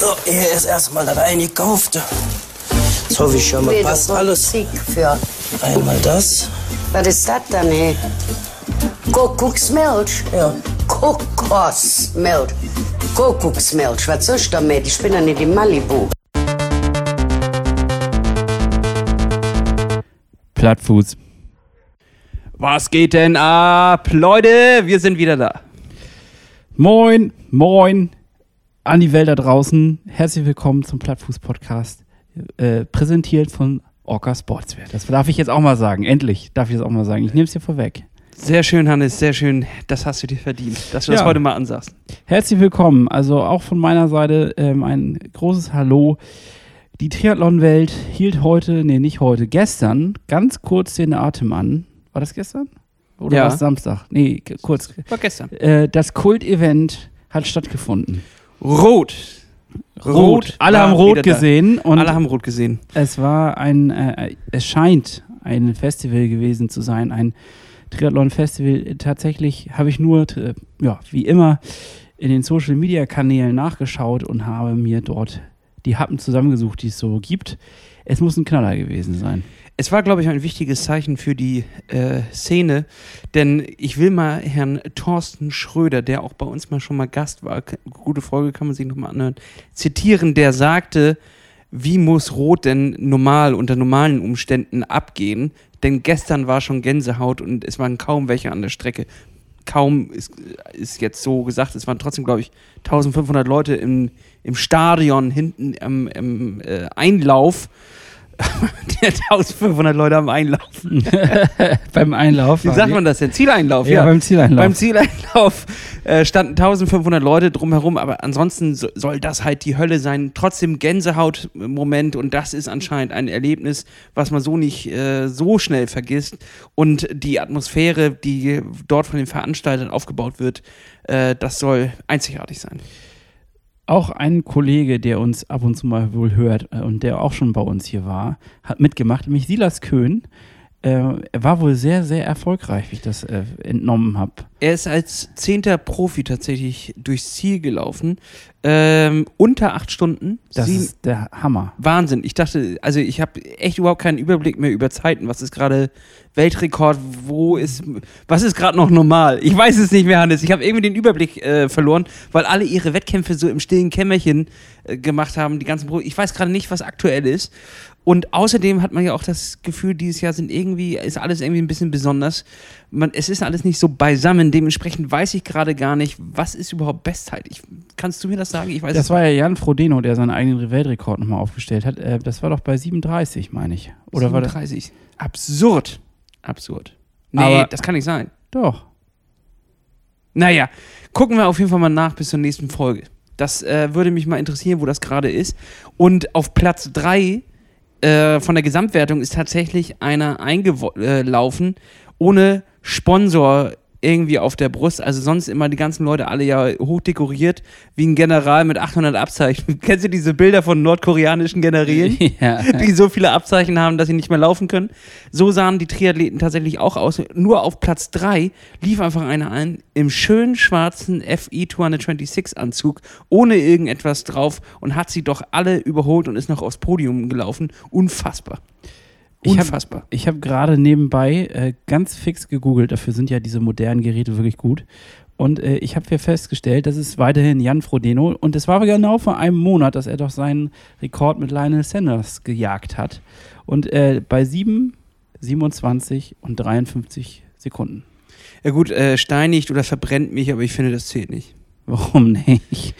So, hier ist erstmal das eingekaufte. Jetzt hoffe ich schon mal, passt alles. Für. Einmal das. Was ist das denn, ey? Kuckucksmilch? Ja. Kokosmilch. Kuckucksmilch. Was soll ich damit? Ich bin ja nicht in Malibu. Plattfuß. Was geht denn ab? Leute, wir sind wieder da. Moin, moin an die Welt da draußen. Herzlich willkommen zum Plattfuß-Podcast. Äh, präsentiert von Orca Sportswear. Das darf ich jetzt auch mal sagen. Endlich darf ich das auch mal sagen. Ich nehme es dir vorweg. Sehr schön, Hannes, sehr schön. Das hast du dir verdient, dass du Ja. das heute mal ansagst. Herzlich willkommen. Also auch von meiner Seite ähm, ein großes Hallo. Die Triathlon-Welt hielt heute, nee, nicht heute, gestern ganz kurz den Atem an. War das gestern? Oder Ja. war es Samstag? Nee, kurz. War gestern. Äh, das Kult-Event hat stattgefunden. Rot. Alle war haben rot gesehen und Alle haben rot gesehen. es war ein, äh, es scheint ein Festival gewesen zu sein, ein Triathlon-Festival. Tatsächlich habe ich nur, äh, ja, wie immer, in den Social-Media-Kanälen nachgeschaut und habe mir dort die Happen zusammengesucht, die es so gibt. Es muss ein Knaller gewesen sein. Es war, glaube ich, ein wichtiges Zeichen für die äh, Szene, denn ich will mal Herrn Thorsten Schröder, der auch bei uns mal schon mal Gast war, gute Folge kann man sich nochmal anhören, zitieren, der sagte, wie muss Rot denn normal unter normalen Umständen abgehen? Denn gestern war schon Gänsehaut und es waren kaum welche an der Strecke. Kaum ist, ist jetzt so gesagt, es waren trotzdem, glaube ich, 1500 Leute im, im Stadion hinten am im, äh, Einlauf. 1500 Leute am Einlauf. Beim Einlauf. Wie sagt man das denn? Zieleinlauf, Ja, ja. beim Zieleinlauf. Beim Zieleinlauf äh, standen 1500 Leute drumherum, aber ansonsten so, soll das halt die Hölle sein. Trotzdem Gänsehaut-Moment und das ist anscheinend ein Erlebnis, was man so nicht äh, so schnell vergisst. Und die Atmosphäre, die dort von den Veranstaltern aufgebaut wird, äh, das soll einzigartig sein. Auch ein Kollege, der uns ab und zu mal wohl hört äh, und der auch schon bei uns hier war, hat mitgemacht, nämlich Silas Köhn. Äh, er war wohl sehr, sehr erfolgreich, wie ich das äh, entnommen habe. Er ist als zehnter Profi tatsächlich durchs Ziel gelaufen. Ähm, unter acht Stunden. Das Sieben- ist der Hammer. Wahnsinn. Ich dachte, also ich habe echt überhaupt keinen Überblick mehr über Zeiten. Was ist gerade Weltrekord? Wo ist, was ist gerade noch normal? Ich weiß es nicht mehr, Hannes. Ich habe irgendwie den Überblick äh, verloren, weil alle ihre Wettkämpfe so im stillen Kämmerchen äh, gemacht haben. Die ganzen Pro ich weiß gerade nicht, was aktuell ist. Und außerdem hat man ja auch das Gefühl, dieses Jahr sind irgendwie, ist alles irgendwie ein bisschen besonders. Man, es ist alles nicht so beisammen. Dementsprechend weiß ich gerade gar nicht, was ist überhaupt Bestzeit. Ich, kannst du mir das sagen? Ich weiß Das war ja Jan Frodeno, der seinen eigenen Weltrekord nochmal aufgestellt hat. Äh, das war doch bei 37, meine ich. Oder war das? 37. Absurd. Absurd. Nee, Aber- das kann nicht sein. Doch. Naja, gucken wir auf jeden Fall mal nach bis zur nächsten Folge. Das äh, würde mich mal interessieren, wo das gerade ist. Und auf Platz 3 äh, von der Gesamtwertung ist tatsächlich einer eingelaufen ohne Sponsor irgendwie auf der Brust. Also sonst immer die ganzen Leute alle ja hochdekoriert wie ein General mit 800 Abzeichen. Kennst du diese Bilder von nordkoreanischen Generälen? ja. die so viele Abzeichen haben, dass sie nicht mehr laufen können. So sahen die Triathleten tatsächlich auch aus. Nur auf Platz 3 lief einfach einer ein im schönen schwarzen FI 226 Anzug, ohne irgendetwas drauf und hat sie doch alle überholt und ist noch aufs Podium gelaufen. Unfassbar. Ich hab- Unfassbar. Ich habe gerade nebenbei äh, ganz fix gegoogelt. Dafür sind ja diese modernen Geräte wirklich gut. Und äh, ich habe hier festgestellt, das ist weiterhin Jan Frodeno. Und es war genau vor einem Monat, dass er doch seinen Rekord mit Lionel Sanders gejagt hat. Und äh, bei 7, 27 und 53 Sekunden. Ja gut, äh, steinigt oder verbrennt mich, aber ich finde, das zählt nicht. Warum nicht? Ich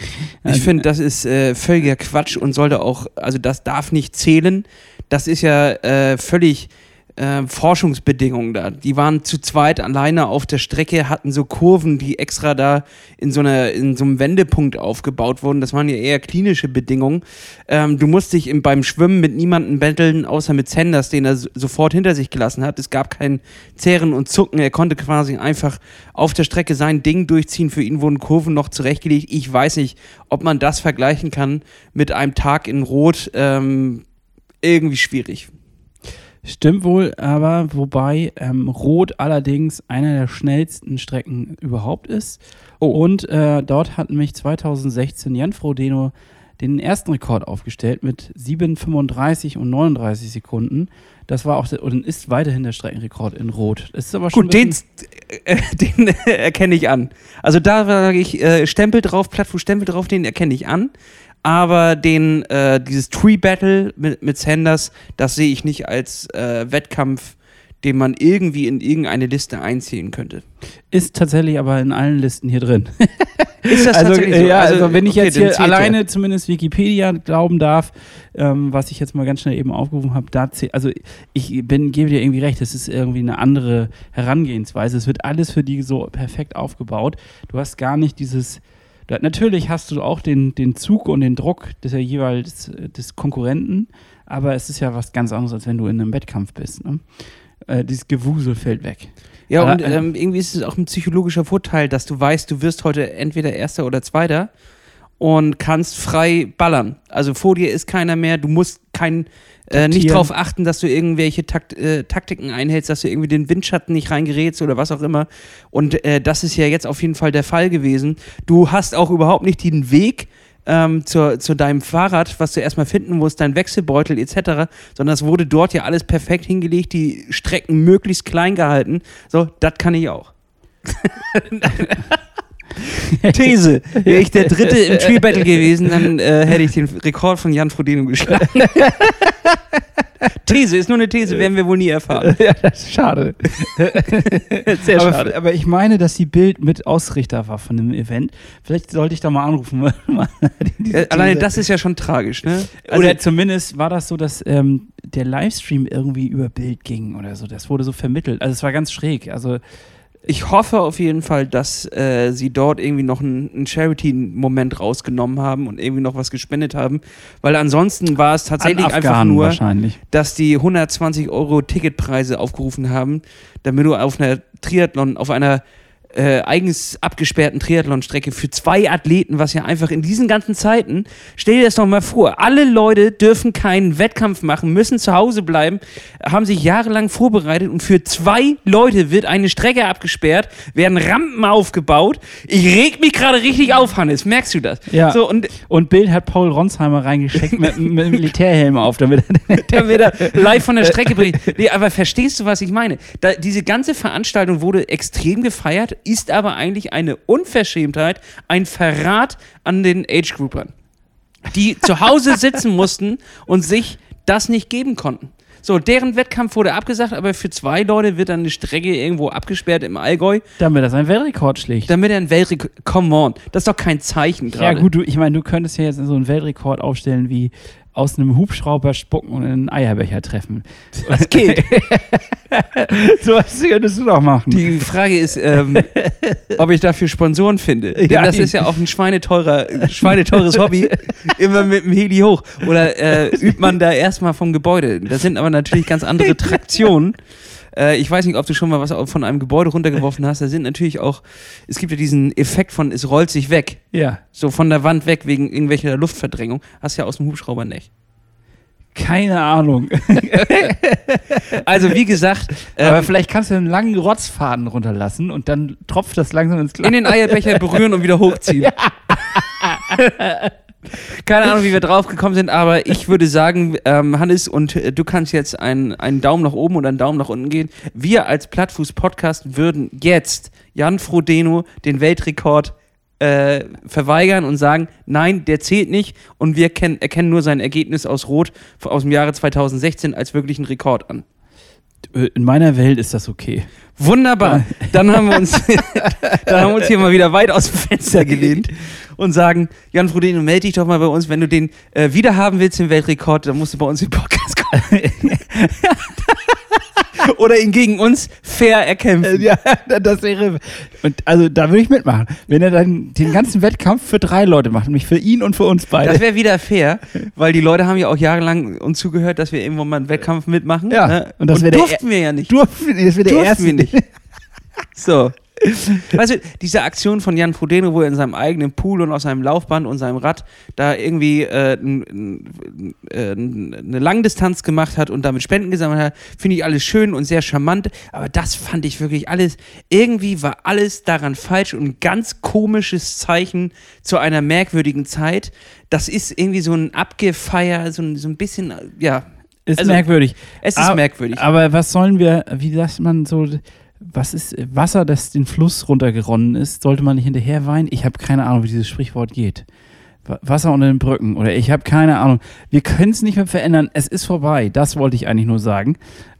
Also, finde, das ist äh, völliger Quatsch und sollte auch, also das darf nicht zählen. Das ist ja äh, völlig äh, Forschungsbedingungen da. Die waren zu zweit alleine auf der Strecke, hatten so Kurven, die extra da in so, einer, in so einem Wendepunkt aufgebaut wurden. Das waren ja eher klinische Bedingungen. Ähm, du musst dich im, beim Schwimmen mit niemandem betteln, außer mit Sanders, den er so- sofort hinter sich gelassen hat. Es gab kein Zehren und Zucken. Er konnte quasi einfach auf der Strecke sein Ding durchziehen. Für ihn wurden Kurven noch zurechtgelegt. Ich weiß nicht, ob man das vergleichen kann mit einem Tag in Rot. Ähm, irgendwie schwierig. Stimmt wohl, aber wobei ähm, Rot allerdings einer der schnellsten Strecken überhaupt ist. Oh. Und äh, dort hat nämlich 2016 Jan Frodeno den ersten Rekord aufgestellt mit 7,35 und 39 Sekunden. Das war auch der, und ist weiterhin der Streckenrekord in Rot. Das ist aber schon Gut, den, bisschen- äh, den äh, erkenne ich an. Also da sage ich äh, Stempel drauf, Plattfuß Stempel drauf, den erkenne ich an. Aber den, äh, dieses Tree Battle mit, mit Sanders, das sehe ich nicht als äh, Wettkampf, den man irgendwie in irgendeine Liste einzählen könnte. ist tatsächlich aber in allen Listen hier drin. Ist das also, tatsächlich äh, so? ja, also, wenn ich okay, jetzt hier er. alleine zumindest Wikipedia glauben darf, ähm, was ich jetzt mal ganz schnell eben aufgerufen habe, da also ich bin, gebe dir irgendwie recht, es ist irgendwie eine andere Herangehensweise. Es wird alles für die so perfekt aufgebaut. Du hast gar nicht dieses. Da, natürlich hast du auch den, den Zug und den Druck des ja jeweils äh, des Konkurrenten, aber es ist ja was ganz anderes, als wenn du in einem Wettkampf bist. Ne? Äh, dieses Gewusel fällt weg. Ja, Aber, und äh, ähm, irgendwie ist es auch ein psychologischer Vorteil, dass du weißt, du wirst heute entweder Erster oder Zweiter und kannst frei ballern. Also vor dir ist keiner mehr, du musst kein, äh, nicht darauf achten, dass du irgendwelche Takt, äh, Taktiken einhältst, dass du irgendwie den Windschatten nicht reingerätst oder was auch immer. Und äh, das ist ja jetzt auf jeden Fall der Fall gewesen. Du hast auch überhaupt nicht den Weg ähm, zur, zu deinem Fahrrad, was du erstmal finden musst, dein Wechselbeutel etc., sondern es wurde dort ja alles perfekt hingelegt, die Strecken möglichst klein gehalten. So, das kann ich auch. These. Wäre ich der Dritte im Tree Battle gewesen, dann äh, hätte ich den Rekord von Jan Frodeno geschlagen. These, ist nur eine These, werden wir wohl nie erfahren. ja, das ist schade. Sehr aber, schade. aber ich meine, dass die Bild mit Ausrichter war von dem Event. Vielleicht sollte ich da mal anrufen. diese Äh, alleine das ist ja schon tragisch, ne? Also, oder zumindest war das so, dass ähm, der Livestream irgendwie über Bild ging oder so. Das wurde so vermittelt. Also es war ganz schräg. Also ich hoffe auf jeden Fall, dass äh, sie dort irgendwie noch einen, einen Charity-Moment rausgenommen haben und irgendwie noch was gespendet haben, weil ansonsten war es tatsächlich einfach nur, wahrscheinlich. dass die 120 Euro Ticketpreise aufgerufen haben, damit du auf einer Triathlon, auf einer äh, eigens abgesperrten Triathlonstrecke für zwei Athleten, was ja einfach in diesen ganzen Zeiten, stell dir das doch mal vor, alle Leute dürfen keinen Wettkampf machen, müssen zu Hause bleiben, haben sich jahrelang vorbereitet und für zwei Leute wird eine Strecke abgesperrt, werden Rampen aufgebaut. Ich reg mich gerade richtig auf, Hannes, merkst du das? Ja. So, und Und Bild hat Paul Ronsheimer reingeschickt mit, mit einem Militärhelm auf, damit damit er live von der Strecke bringt. Nee, aber verstehst du, was ich meine? Da, diese ganze Veranstaltung wurde extrem gefeiert, ist aber eigentlich eine Unverschämtheit, ein Verrat an den Age-Groupern, die zu Hause sitzen mussten und sich das nicht geben konnten. So, deren Wettkampf wurde abgesagt, aber für zwei Leute wird dann eine Strecke irgendwo abgesperrt im Allgäu, damit er seinen Weltrekord schlägt. damit er einen Weltrekord. Come on, das ist doch kein Zeichen Ja gerade. gut, du, ich meine, du könntest ja jetzt so einen Weltrekord aufstellen wie aus einem Hubschrauber spucken und in einen Eierbecher treffen. Das geht. so was könntest du doch machen. Die Frage ist, ähm, ob ich dafür Sponsoren finde. Denn Ja, das ist ja auch ein schweineteurer, schweineteures Hobby. Immer mit dem Heli hoch. Oder äh, übt man da erstmal vom Gebäude. Das sind aber natürlich ganz andere Traktionen. Äh, ich weiß nicht, ob du schon mal was von einem Gebäude runtergeworfen hast. Da sind natürlich auch, es gibt ja diesen Effekt von, es rollt sich weg. ja, So von der Wand weg wegen irgendwelcher Luftverdrängung. Hast ja aus dem Hubschrauber nicht. keine Ahnung. Also wie gesagt, Aber ähm, vielleicht kannst du einen langen Rotzfaden runterlassen und dann tropft das langsam ins Glas. in den Eierbecher berühren und wieder hochziehen. Keine Ahnung, wie wir drauf gekommen sind, aber ich würde sagen, ähm, Hannes, und äh, du kannst jetzt einen, einen Daumen nach oben oder einen Daumen nach unten gehen. Wir als Plattfuß-Podcast würden jetzt Jan Frodeno den Weltrekord äh, verweigern und sagen, nein, der zählt nicht und wir kennen, erkennen nur sein Ergebnis aus Rot aus dem Jahre 2016 als wirklichen Rekord an. In meiner Welt ist das okay. Wunderbar. Dann haben wir uns, dann haben wir uns hier mal wieder weit aus dem Fenster gelehnt und sagen, Jan Frodeno, melde dich doch mal bei uns, wenn du den äh, wiederhaben willst, den Weltrekord, dann musst du bei uns im Podcast kommen. Oder ihn gegen uns fair erkämpfen. Ja, das wäre. Und also da würde ich mitmachen. Wenn er dann den ganzen Wettkampf für drei Leute macht, nämlich für ihn und für uns beide. Das wäre wieder fair, weil die Leute haben ja auch jahrelang uns zugehört, dass wir irgendwann mal einen Wettkampf mitmachen. Ja, ne? und das der durften wir ja nicht. Durften, das wäre der Durften erste. wir nicht. So, Weißt du, diese Aktion von Jan Frodeno, wo er in seinem eigenen Pool und auf seinem Laufband und seinem Rad da irgendwie äh, n- n- äh, eine Langdistanz gemacht hat und damit Spenden gesammelt hat, finde ich alles schön und sehr charmant. Aber das fand ich wirklich alles, irgendwie war alles daran falsch und ein ganz komisches Zeichen zu einer merkwürdigen Zeit. Das ist irgendwie so ein Abgefeier, so ein, so ein bisschen, ja. Ist Also, merkwürdig. Es ist Aber- merkwürdig. Aber was sollen wir, wie sagt man so, was ist Wasser, das den Fluss runtergeronnen ist, sollte man nicht hinterher weinen? Ich habe keine Ahnung, wie dieses Sprichwort geht. Wa- Wasser unter den Brücken oder ich habe keine Ahnung. Wir können es nicht mehr verändern. Es ist vorbei. Das wollte ich eigentlich nur sagen.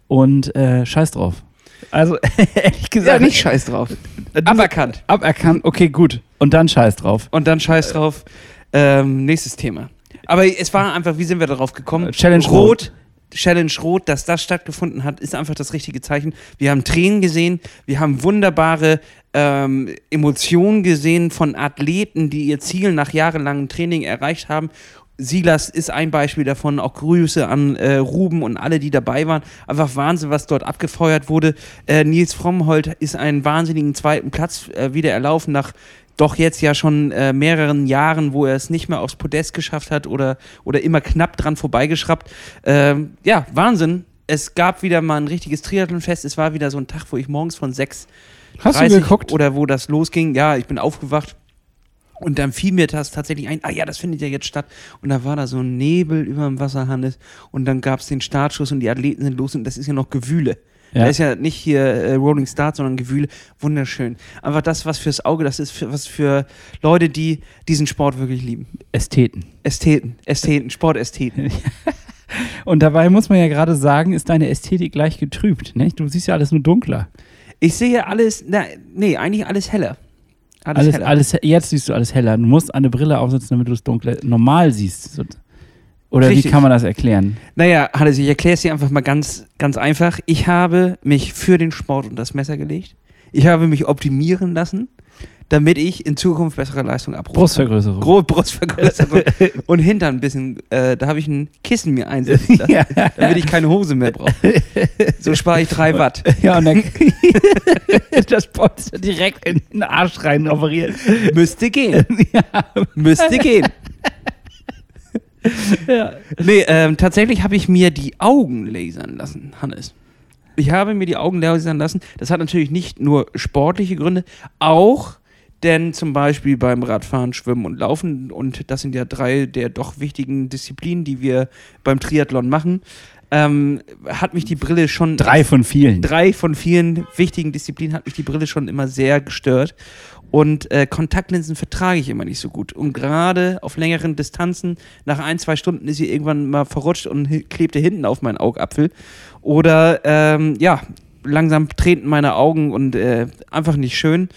Und äh, scheiß drauf. Also ehrlich gesagt, scheiß drauf. Diese- Aberkannt. aberkannt. Okay, gut. Und dann scheiß drauf. Und dann scheiß drauf. Ähm, nächstes Thema. Aber es war einfach, wie sind wir darauf gekommen? Äh, Challenge Rot. Challenge Rot, dass das stattgefunden hat, ist einfach das richtige Zeichen. Wir haben Tränen gesehen, wir haben wunderbare ähm, Emotionen gesehen von Athleten, die ihr Ziel nach jahrelangem Training erreicht haben. Silas ist ein Beispiel davon. Auch Grüße an äh, Ruben und alle, die dabei waren. Einfach Wahnsinn, was dort abgefeuert wurde. Äh, Nils Frommholt ist einen wahnsinnigen zweiten Platz äh, wieder erlaufen nach doch jetzt ja schon äh, mehreren Jahren, wo er es nicht mehr aufs Podest geschafft hat oder, oder immer knapp dran vorbeigeschraubt. Ähm, ja, Wahnsinn. Es gab wieder mal ein richtiges Triathlonfest. Es war wieder so ein Tag, wo ich morgens von sechs Hast 30 du geguckt? oder wo das losging. Ja, ich bin aufgewacht und dann fiel mir das tatsächlich ein, ah ja, das findet ja jetzt statt. Und da war da so ein Nebel über dem Wasser, Hannes. Und dann gab es den Startschuss und die Athleten sind los und das ist ja noch Gewühle. Ja. Da ist ja nicht hier äh, Rolling Start, sondern Gewühle. Wunderschön. Einfach das, was fürs Auge, das ist für, was für Leute, die diesen Sport wirklich lieben. Ästheten. Ästheten, Ästheten, Sportästheten. Und dabei muss man ja gerade sagen, ist deine Ästhetik gleich getrübt. Nicht? Du siehst ja alles nur dunkler. Ich sehe alles, na, nee, eigentlich alles heller. Alles, Alles, heller. alles, jetzt siehst du alles heller. Du musst eine Brille aufsetzen, damit du es dunkler normal siehst. Oder Richtig. wie kann man das erklären? Naja, Hannes, ich erkläre es dir einfach mal ganz, ganz einfach. Ich habe mich für den Sport und das Messer gelegt. Ich habe mich optimieren lassen, damit ich in Zukunft bessere Leistung abrufe. Brustvergrößerung. Grobe Brustvergrößerung und Hintern ein bisschen, äh, da habe ich ein Kissen mir einsetzen lassen, ja, damit ich keine Hose mehr brauche. So spare ich drei Watt. ja, und dann das Polster direkt in den Arsch rein operiert. Müsste gehen. Müsste gehen. Ja. Nee, ähm, tatsächlich habe ich mir die Augen lasern lassen, Hannes. Ich habe mir die Augen lasern lassen. Das hat natürlich nicht nur sportliche Gründe, auch denn zum Beispiel beim Radfahren, Schwimmen und Laufen, und das sind ja drei der doch wichtigen Disziplinen, die wir beim Triathlon machen, ähm, hat mich die Brille schon Drei von vielen. drei von vielen wichtigen Disziplinen hat mich die Brille schon immer sehr gestört. Und äh, Kontaktlinsen vertrage ich immer nicht so gut. Und gerade auf längeren Distanzen, nach ein, zwei Stunden ist sie irgendwann mal verrutscht und klebte hinten auf meinen Augapfel. Oder ähm, ja, langsam treten meine Augen und äh, einfach nicht schön.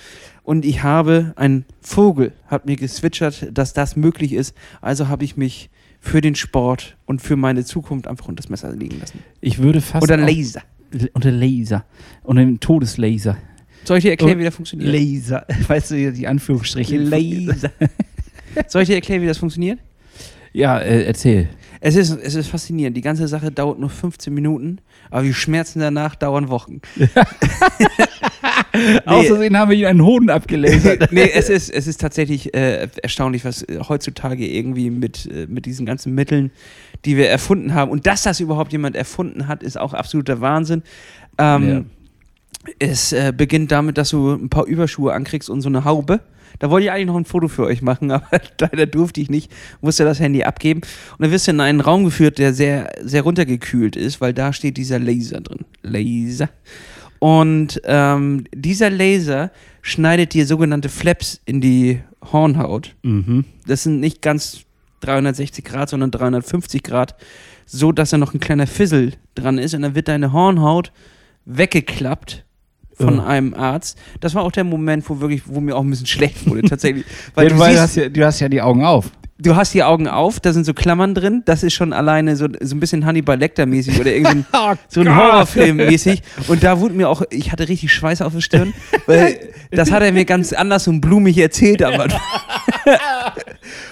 Und ich habe, ein Vogel hat mir geswitchert, dass das möglich ist. Also habe ich mich für den Sport und für meine Zukunft einfach unter das Messer liegen lassen. Ich würde fast. Oder Laser. Unter Laser. Unter dem Todeslaser. Soll ich dir erklären, wie das funktioniert? Laser. Weißt du, die Anführungsstriche. Laser. Soll ich dir erklären, wie das funktioniert? Ja, äh, erzähl. Es ist, es ist faszinierend. Die ganze Sache dauert nur 15 Minuten, aber die Schmerzen danach dauern Wochen. Außerdem haben wir ihm einen Hoden abgelasert. nee, es ist, es ist tatsächlich äh, erstaunlich, was äh, heutzutage irgendwie mit, äh, mit diesen ganzen Mitteln, die wir erfunden haben. Und dass das überhaupt jemand erfunden hat, ist auch absoluter Wahnsinn. Ähm, Es äh, beginnt damit, dass du ein paar Überschuhe ankriegst und so eine Haube. Da wollte ich eigentlich noch ein Foto für euch machen, aber leider durfte ich nicht, musste das Handy abgeben. Und dann wirst du in einen Raum geführt, der sehr, sehr runtergekühlt ist, weil da steht dieser Laser drin. Laser. Und ähm, dieser Laser schneidet dir sogenannte Flaps in die Hornhaut. Mhm. Das sind nicht ganz 360 Grad, sondern 350 Grad, so dass da noch ein kleiner Fissel dran ist und dann wird deine Hornhaut weggeklappt von Ja. einem Arzt. Das war auch der Moment, wo wirklich, wo mir auch ein bisschen schlecht wurde, tatsächlich. Weil Weil du, du, siehst, hast ja, du hast ja die Augen auf. du hast die Augen auf, da sind so Klammern drin, das ist schon alleine so, so ein bisschen Hannibal Lecter-mäßig oder irgendein Oh so ein Horrorfilm mäßig. Und da wurde mir auch, ich hatte richtig Schweiß auf der Stirn, weil das hat er mir ganz anders und blumig erzählt am Anfang.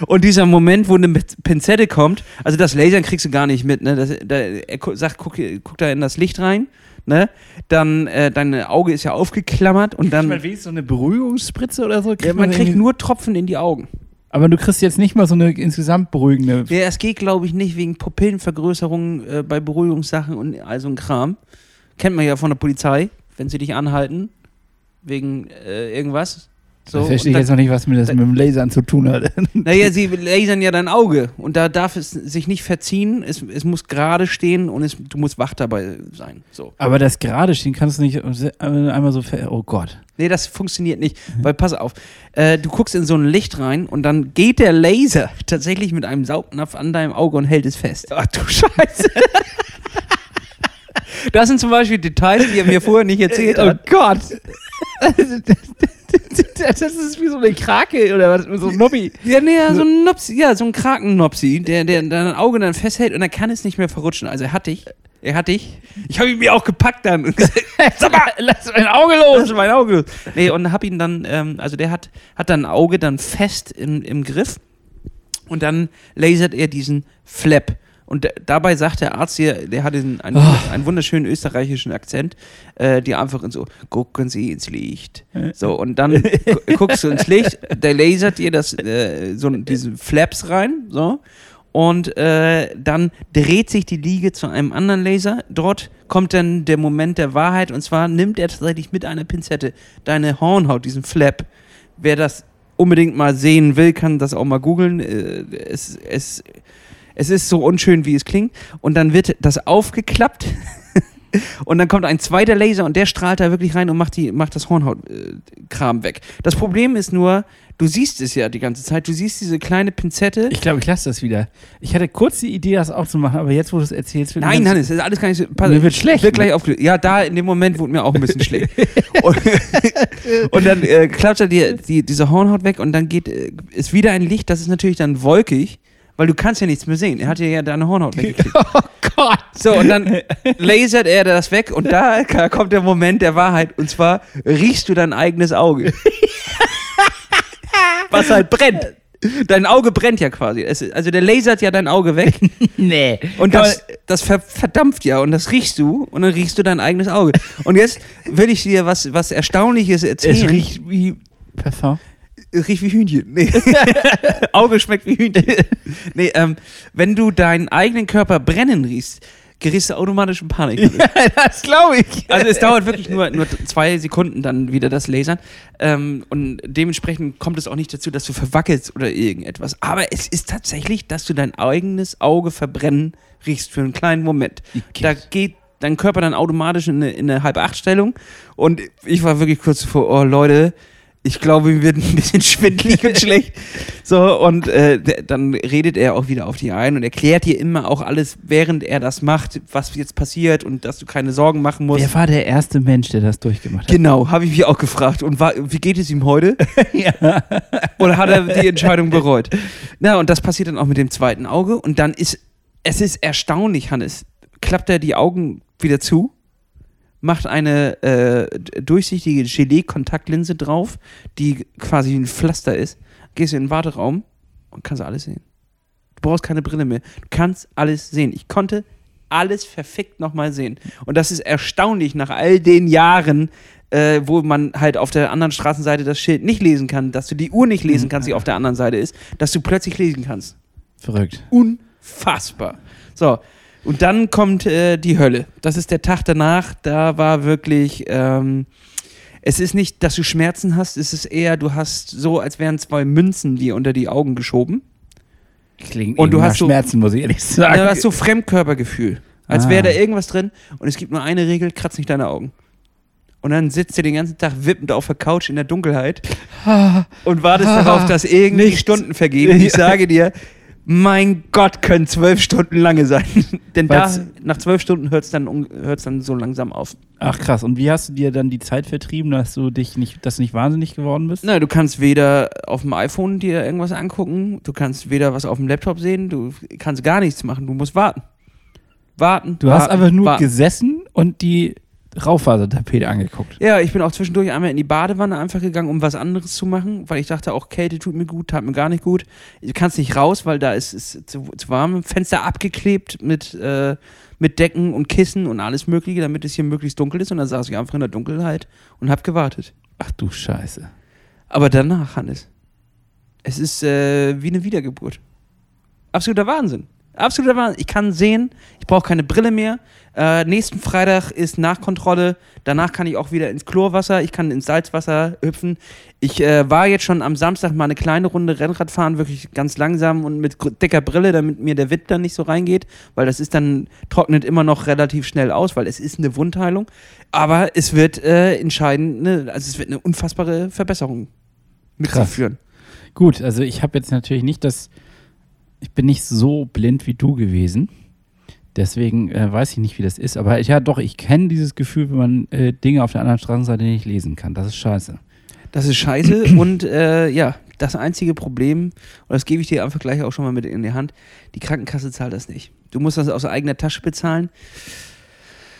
Und dieser Moment, wo eine Pinzette kommt, also das Lasern kriegst du gar nicht mit, ne? Das, da, er sagt, guck, guck da in das Licht rein, ne? Dann, äh, dein Auge ist ja aufgeklammert und dann. Mal wenigstens so eine Beruhigungsspritze oder so. Ja, man kriegt nur Tropfen in die Augen. Aber du kriegst jetzt nicht mal so eine insgesamt beruhigende. Ja, es geht, glaube ich, nicht wegen Pupillenvergrößerung äh, bei Beruhigungssachen und all so ein Kram. Kennt man ja von der Polizei, wenn sie dich anhalten, wegen äh, irgendwas. So, ich verstehe dann- jetzt noch nicht, was mir das mit dem Lasern zu tun hat. Naja, sie lasern ja dein Auge und da darf es sich nicht verziehen. Es, es muss gerade stehen und es, du musst wach dabei sein. So. Aber das gerade stehen kannst du nicht äh, einmal so. ver- Oh Gott. Nee, das funktioniert nicht. Weil pass auf, äh, du guckst in so ein Licht rein und dann geht der Laser tatsächlich mit einem Saugnapf an deinem Auge und hält es fest. Ach du Scheiße. Das sind zum Beispiel Details, die er mir vorher nicht erzählt Oh hat. Gott. das ist wie so eine Krake oder was, so ein Nobby. Ja, nee, so ein Nopsi, ja, so ein Krakennopsi, der, der dein Auge dann festhält und er kann es nicht mehr verrutschen. Also er hat dich. Er hat dich. Ich habe ihn mir auch gepackt dann und gesagt, sag mal, Lass mein Auge los. ist mein Auge. los. Nee, und hab ihn dann, ähm, also der hat, hat dann ein Auge dann fest im, im Griff und dann lasert er diesen Flap. Und dabei sagt der Arzt hier, der hat einen, einen, einen wunderschönen österreichischen Akzent, äh, die einfach in so, gucken Sie ins Licht. So, und dann gu- guckst du ins Licht, der lasert dir das, äh, so diese Flaps rein, so. Und äh, dann dreht sich die Liege zu einem anderen Laser. Dort kommt dann der Moment der Wahrheit. Und zwar nimmt er tatsächlich mit einer Pinzette deine Hornhaut, diesen Flap. Wer das unbedingt mal sehen will, kann das auch mal googeln. Äh, es, es, es ist so unschön, wie es klingt. Und dann wird das aufgeklappt. Und dann kommt ein zweiter Laser und der strahlt da wirklich rein und macht, die, macht das Hornhautkram weg. Das Problem ist nur, du siehst es ja die ganze Zeit. Du siehst diese kleine Pinzette. Ich glaube, ich lasse das wieder. Ich hatte kurz die Idee, das auch zu machen, aber jetzt, wo du es erzählst, wird Nein, Hannes, das ist alles gar nicht so. Pass, Mir wird schlecht. Wird gleich aufgelöst. Ja, da in dem Moment wurde mir auch ein bisschen schlecht. Und, und dann äh, klatscht er dir die, diese Hornhaut weg und dann geht, äh, ist wieder ein Licht, das ist natürlich dann wolkig, weil du kannst ja nichts mehr sehen. Er hat dir ja deine Hornhaut weggekriegt. Oh Gott. So, und dann lasert er das weg und da kommt der Moment der Wahrheit. Und zwar riechst du dein eigenes Auge. Was halt brennt. Dein Auge brennt ja quasi. Es, also der lasert ja dein Auge weg. Nee. Und das, das ver verdampft ja und das riechst du und dann riechst du dein eigenes Auge. Und jetzt will ich dir was, was Erstaunliches erzählen. es riecht wie Parfum. Es riecht wie Hühnchen. Nee. Auge schmeckt wie Hühnchen. Nee, ähm, wenn du deinen eigenen Körper brennen riechst, gerätst du automatisch in Panik. das glaube ich. Also es dauert wirklich nur, nur zwei Sekunden dann wieder das Lasern. Ähm, und dementsprechend kommt es auch nicht dazu, dass du verwackelst oder irgendetwas. Aber es ist tatsächlich, dass du dein eigenes Auge verbrennen riechst für einen kleinen Moment. Da geht dein Körper dann automatisch in eine, in eine Halb-Acht-Stellung. Und ich war wirklich kurz vor, oh Leute, ich glaube, mir wird ein bisschen schwindelig und schlecht. So, und äh, dann redet er auch wieder auf die ein und erklärt dir immer auch alles, während er das macht, was jetzt passiert und dass du keine Sorgen machen musst. Wer war der erste Mensch, der das durchgemacht hat? Genau, habe ich mich auch gefragt. Und war, wie geht es ihm heute? Oder hat er die Entscheidung bereut? Na, und das passiert dann auch mit dem zweiten Auge. Und dann ist, es ist erstaunlich, Hannes. Klappt er die Augen wieder zu, macht eine äh, durchsichtige Gelee-Kontaktlinse drauf, die quasi ein Pflaster ist, gehst in den Warteraum und kannst alles sehen. Du brauchst keine Brille mehr. Du kannst alles sehen. Ich konnte alles verfickt nochmal sehen. Und das ist erstaunlich nach all den Jahren, äh, wo man halt auf der anderen Straßenseite das Schild nicht lesen kann, dass du die Uhr nicht lesen kannst, die auf der anderen Seite ist, dass du plötzlich lesen kannst. Verrückt. Unfassbar. So, und dann kommt äh, die Hölle. Das ist der Tag danach. Da war wirklich. Ähm, es ist nicht, dass du Schmerzen hast, es ist eher, du hast so, als wären zwei Münzen dir unter die Augen geschoben. Klingt Und du hast so- Schmerzen, muss ich ehrlich sagen. Du hast so Fremdkörpergefühl. Als Ah. wäre da irgendwas drin und es gibt nur eine Regel, kratz nicht deine Augen. Und dann sitzt du den ganzen Tag wippend auf der Couch in der Dunkelheit und wartest darauf, dass irgendwie Nichts. Stunden vergehen. Und ich sage dir, mein Gott, können zwölf Stunden lange sein. Denn da, nach zwölf Stunden hört es dann, hört's dann so langsam auf. Ach krass. Und wie hast du dir dann die Zeit vertrieben, dass du dich nicht, dass du nicht wahnsinnig geworden bist? Na, du kannst weder auf dem iPhone dir irgendwas angucken, du kannst weder was auf dem Laptop sehen, du kannst gar nichts machen, du musst warten. Warten. Du hast warten, einfach nur warten. gesessen und die Raufasertapete angeguckt. Ja, ich bin auch zwischendurch einmal in die Badewanne einfach gegangen, um was anderes zu machen, weil ich dachte, auch Kälte tut mir gut, tat mir gar nicht gut. Du kannst nicht raus, weil da ist es zu, zu warm. Fenster abgeklebt mit, äh, mit Decken und Kissen und alles Mögliche, damit es hier möglichst dunkel ist. Und dann saß ich einfach in der Dunkelheit und hab gewartet. Ach du Scheiße. Aber danach, Hannes, es ist äh, wie eine Wiedergeburt. Absoluter Wahnsinn. Absoluter Wahnsinn. Ich kann sehen, ich brauche keine Brille mehr. Äh, nächsten Freitag ist Nachkontrolle. Danach kann ich auch wieder ins Chlorwasser, ich kann ins Salzwasser hüpfen. Ich äh, war jetzt schon am Samstag mal eine kleine Runde Rennrad fahren, wirklich ganz langsam und mit dicker Brille, damit mir der Wind dann nicht so reingeht, weil das ist dann, trocknet immer noch relativ schnell aus, weil es ist eine Wundheilung. Aber es wird äh, entscheidend, ne, also es wird eine unfassbare Verbesserung mit Krass. sich führen. Gut, also ich habe jetzt natürlich nicht das, ich bin nicht so blind wie du gewesen. Deswegen äh, weiß ich nicht, wie das ist. Aber ja, doch, ich kenne dieses Gefühl, wenn man äh, Dinge auf der anderen Straßenseite nicht lesen kann. Das ist scheiße. Das ist scheiße und äh, ja, das einzige Problem, und das gebe ich dir einfach gleich auch schon mal mit in die Hand, die Krankenkasse zahlt das nicht. Du musst das aus eigener Tasche bezahlen.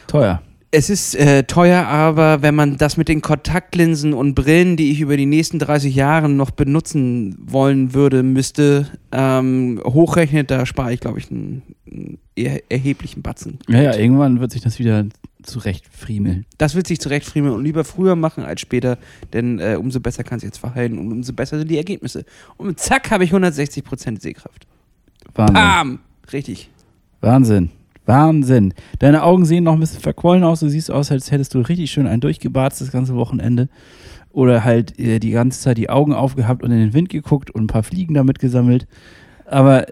Teuer. Es ist äh, teuer, aber wenn man das mit den Kontaktlinsen und Brillen, die ich über die nächsten 30 Jahre noch benutzen wollen würde, müsste, ähm, hochrechnet, da spare ich, glaube ich, einen, einen erheblichen Batzen. Ja, ja, irgendwann wird sich das wieder zurecht friemeln. Das wird sich zurechtfriemeln und lieber früher machen als später, denn äh, umso besser kann es jetzt verhalten und umso besser sind die Ergebnisse. Und zack, habe ich 160% Sehkraft. Wahnsinn. Bam! Richtig. Wahnsinn. Wahnsinn. Deine Augen sehen noch ein bisschen verquollen aus. Du siehst aus, als hättest du richtig schön einen durchgebarzt das ganze Wochenende. Oder halt äh, die ganze Zeit die Augen aufgehabt und in den Wind geguckt und ein paar Fliegen damit gesammelt. Aber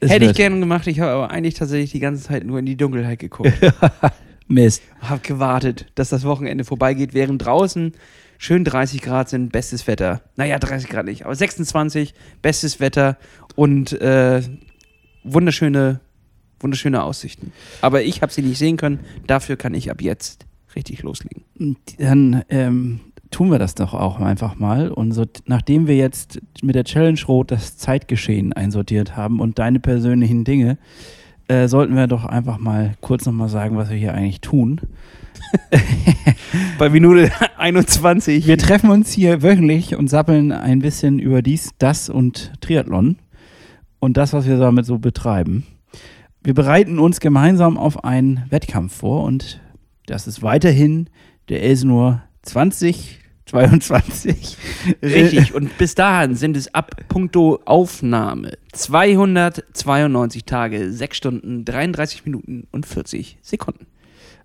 es Hätte ich wird gerne gemacht, ich habe aber eigentlich tatsächlich die ganze Zeit nur in die Dunkelheit geguckt. Mist. habe gewartet, dass das Wochenende vorbeigeht, während draußen schön 30 Grad sind, bestes Wetter. Naja, 30 Grad nicht, aber 26, bestes Wetter und äh, wunderschöne, wunderschöne Aussichten. Aber ich habe sie nicht sehen können, dafür kann ich ab jetzt richtig loslegen. Dann ähm, tun wir das doch auch einfach mal. Und so, nachdem wir jetzt mit der Challenge Rot das Zeitgeschehen einsortiert haben und deine persönlichen Dinge, äh, sollten wir doch einfach mal kurz nochmal sagen, was wir hier eigentlich tun. Bei Minute 21. Wir treffen uns hier wöchentlich und sappeln ein bisschen über dies, das und Triathlon und das, was wir damit so betreiben. Wir bereiten uns gemeinsam auf einen Wettkampf vor und das ist weiterhin der Elsenor 2022. Richtig. Und bis dahin sind es ab puncto Aufnahme 292 Tage, 6 Stunden, 33 Minuten und 40 Sekunden.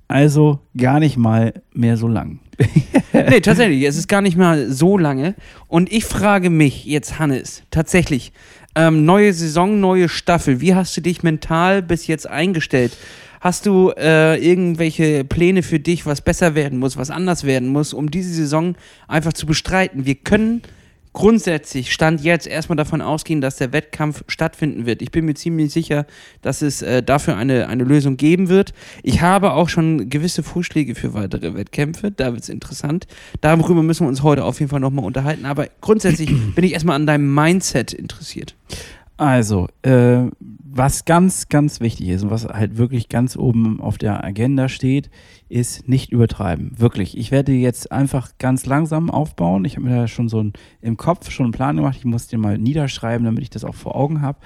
Also gar nicht mal mehr so lang. nee, tatsächlich, es ist gar nicht mal so lange. Und ich frage mich jetzt, Hannes, tatsächlich, ähm, neue Saison, neue Staffel, wie hast du dich mental bis jetzt eingestellt? Hast du äh, irgendwelche Pläne für dich, was besser werden muss, was anders werden muss, um diese Saison einfach zu bestreiten? Wir können grundsätzlich Stand jetzt erstmal davon ausgehen, dass der Wettkampf stattfinden wird. Ich bin mir ziemlich sicher, dass es äh, dafür eine, eine Lösung geben wird. Ich habe auch schon gewisse Vorschläge für weitere Wettkämpfe. Da wird es interessant. Darüber müssen wir uns heute auf jeden Fall nochmal unterhalten. Aber grundsätzlich bin ich erstmal an deinem Mindset interessiert. Also, äh, was ganz, ganz wichtig ist und was halt wirklich ganz oben auf der Agenda steht, ist nicht übertreiben. Wirklich. Ich werde jetzt einfach ganz langsam aufbauen. Ich habe mir da schon so ein, im Kopf schon einen Plan gemacht. Ich muss den mal niederschreiben, damit ich das auch vor Augen habe.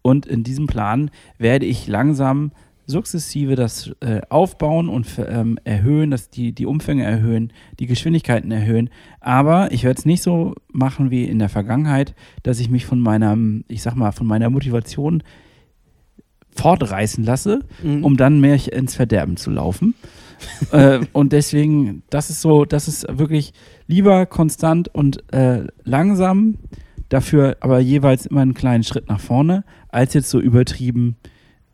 Und in diesem Plan werde ich langsam sukzessive das äh, aufbauen und ähm, erhöhen, dass die, die Umfänge erhöhen, die Geschwindigkeiten erhöhen. Aber ich werde es nicht so machen wie in der Vergangenheit, dass ich mich von meiner, ich sag mal, von meiner Motivation fortreißen lasse, Mhm. um dann mehr ins Verderben zu laufen. äh, und deswegen, das ist so, das ist wirklich lieber konstant und äh, langsam, dafür aber jeweils immer einen kleinen Schritt nach vorne, als jetzt so übertrieben